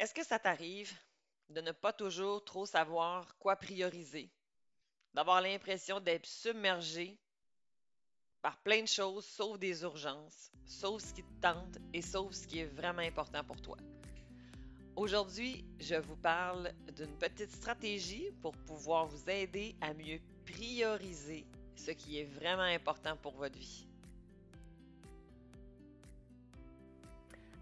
Est-ce que ça t'arrive de ne pas toujours trop savoir quoi prioriser? D'avoir l'impression d'être submergé par plein de choses, sauf des urgences, sauf ce qui te tente et sauf ce qui est vraiment important pour toi? Aujourd'hui, je vous parle d'une petite stratégie pour pouvoir vous aider à mieux prioriser ce qui est vraiment important pour votre vie.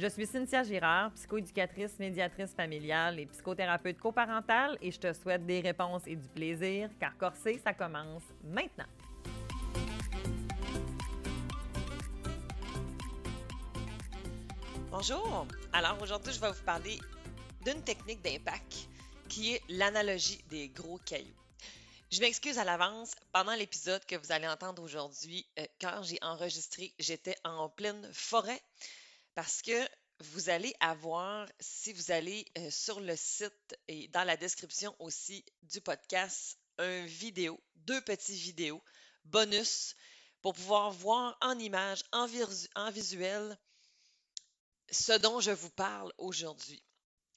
Je suis Cynthia Girard, psychoéducatrice, médiatrice familiale et psychothérapeute coparentale et je te souhaite des réponses et du plaisir car Corsé, ça commence maintenant. Bonjour! Alors aujourd'hui, je vais vous parler d'une technique d'impact qui est l'analogie des gros cailloux. Je m'excuse à l'avance, pendant l'épisode que vous allez entendre aujourd'hui, euh, quand j'ai enregistré, j'étais en pleine forêt parce que vous allez avoir, si vous allez euh, sur le site et dans la description aussi du podcast, un vidéo, deux petits vidéos bonus pour pouvoir voir en image, en, en visuel, ce dont je vous parle aujourd'hui.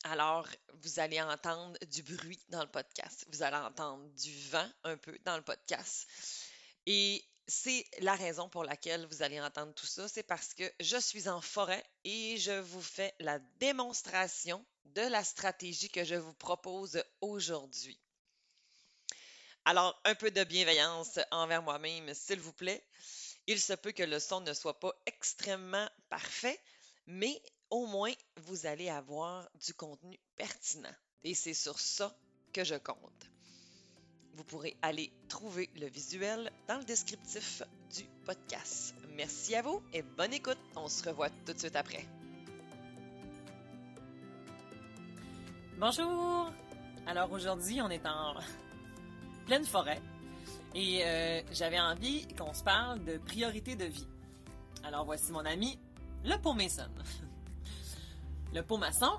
Alors, vous allez entendre du bruit dans le podcast. Vous allez entendre du vent un peu dans le podcast. Et c'est la raison pour laquelle vous allez entendre tout ça, c'est parce que je suis en forêt et je vous fais la démonstration de la stratégie que je vous propose aujourd'hui. Alors, un peu de bienveillance envers moi-même, s'il vous plaît. Il se peut que le son ne soit pas extrêmement parfait, mais au moins, vous allez avoir du contenu pertinent. Et c'est sur ça que je compte. Vous pourrez aller trouver le visuel dans le descriptif du podcast. Merci à vous et bonne écoute. On se revoit tout de suite après. Bonjour! Alors aujourd'hui, on est en pleine forêt et euh, j'avais envie qu'on se parle de priorité de vie. Alors voici mon ami, le pot maçon. le pot maçon,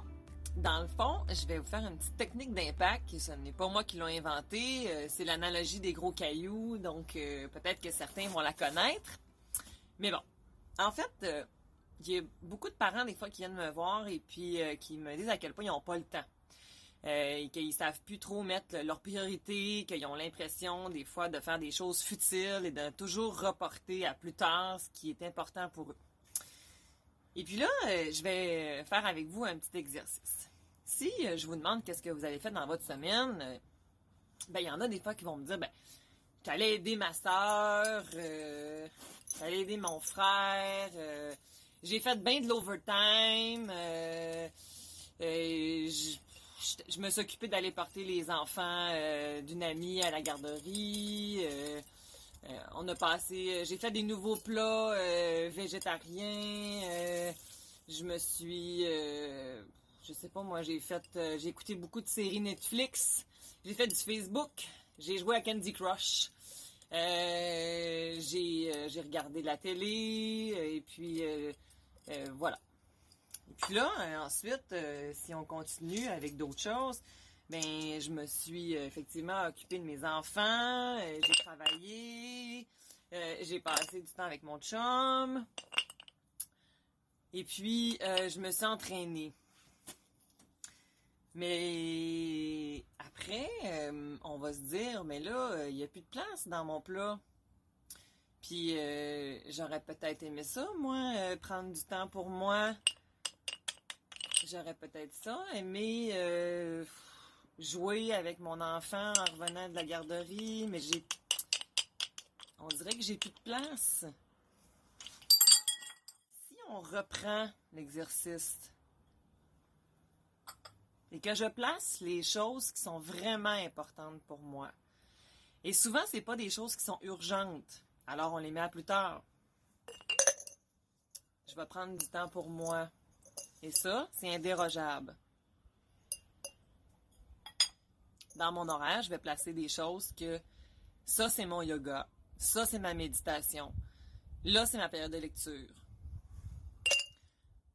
dans le fond, je vais vous faire une petite technique d'impact. Ce n'est pas moi qui l'ai inventé. Euh, c'est l'analogie des gros cailloux. Donc, euh, peut-être que certains vont la connaître. Mais bon. En fait, euh, a beaucoup de parents, des fois, qui viennent me voir et puis qui me disent à quel point ils n'ont pas le temps. et qu'ils savent plus trop mettre leurs priorités, qu'ils ont l'impression, des fois, de faire des choses futiles et de toujours reporter à plus tard ce qui est important pour eux. Et puis là, euh, je vais faire avec vous un petit exercice. Si euh, je vous demande qu'est-ce que vous avez fait dans votre semaine, euh, ben il y en a des fois qui vont me dire ben j'allais aider ma euh, j'allais aider mon frère, j'ai fait bien de l'overtime, je, me suis occupée d'aller porter les enfants d'une amie à la garderie. Euh, on a passé, euh, j'ai fait des nouveaux plats euh, végétariens. je me suis, je sais pas moi, j'ai fait, j'ai écouté beaucoup de séries Netflix. J'ai fait du Facebook. J'ai joué à Candy Crush. j'ai, regardé la télé et puis voilà. Et puis là, ensuite, si on continue avec d'autres choses, ben je me suis effectivement occupée de mes enfants, j'ai passé du temps avec mon chum. Et puis je me suis entraînée. Mais après, on va se dire, mais là, il n'y a plus de place dans mon plat. Puis j'aurais peut-être aimé ça, moi, prendre du temps pour moi. J'aurais peut-être ça, aimé jouer avec mon enfant en revenant de la garderie, mais j'ai. On dirait que j'ai plus de place. Si on reprend l'exercice et que je place les choses qui sont vraiment importantes pour moi. Et souvent, c'est pas des choses qui sont urgentes. Alors, on les met à plus tard. Je vais prendre du temps pour moi. Et ça, c'est indérogeable dans mon horaire, je vais placer des choses que ça, c'est mon yoga. Ça, c'est ma méditation. Là, c'est ma période de lecture.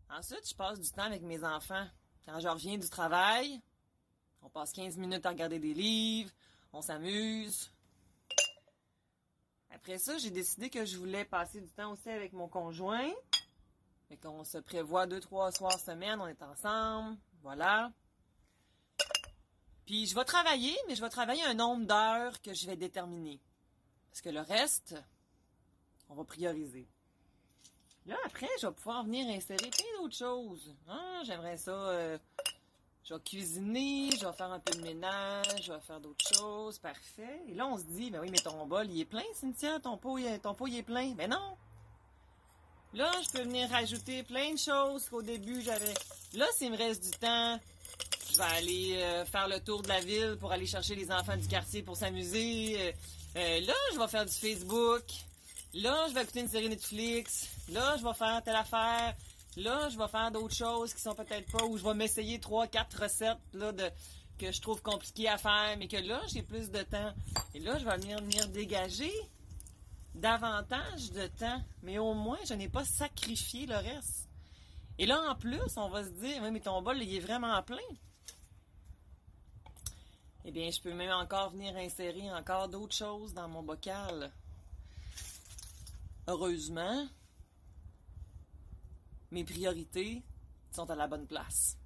Ensuite, je passe du temps avec mes enfants. Quand je reviens du travail, on passe 15 minutes à regarder des livres, on s'amuse. Après ça, j'ai décidé que je voulais passer du temps aussi avec mon conjoint. Fait qu'on se prévoit deux, trois soirs semaine, on est ensemble. Voilà. Puis je vais travailler, mais je vais travailler un nombre d'heures que je vais déterminer. Parce que le reste, on va prioriser. Là, après, je vais pouvoir venir insérer plein d'autres choses. Ah, j'aimerais ça. euh, je vais cuisiner, je vais faire un peu de ménage, je vais faire d'autres choses. Parfait. Et là, on se dit, ben oui, mais ton bol, il est plein, Cynthia. Ton pot, il ton est plein. Ben non. Là, je peux venir rajouter plein de choses qu'au début, j'avais. Là, s'il me reste du temps, je vais aller euh, faire le tour de la ville pour aller chercher les enfants du quartier pour s'amuser. Euh, euh, là, je vais faire du Facebook. Là, je vais écouter une série Netflix. Là, je vais faire telle affaire. Là, je vais faire d'autres choses qui sont peut-être pas, ou je vais m'essayer trois, quatre recettes que je trouve compliquées à faire, mais que là, j'ai plus de temps. Et là, je vais venir, venir dégager davantage de temps. Mais au moins, je n'ai pas sacrifié le reste. Et là, en plus, on va se dire, oui, mais ton bol, il est vraiment plein. Eh bien, je peux même encore venir insérer encore d'autres choses dans mon bocal. Heureusement, mes priorités sont à la bonne place.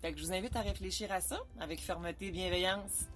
Fait que je vous invite à réfléchir à ça avec fermeté et bienveillance.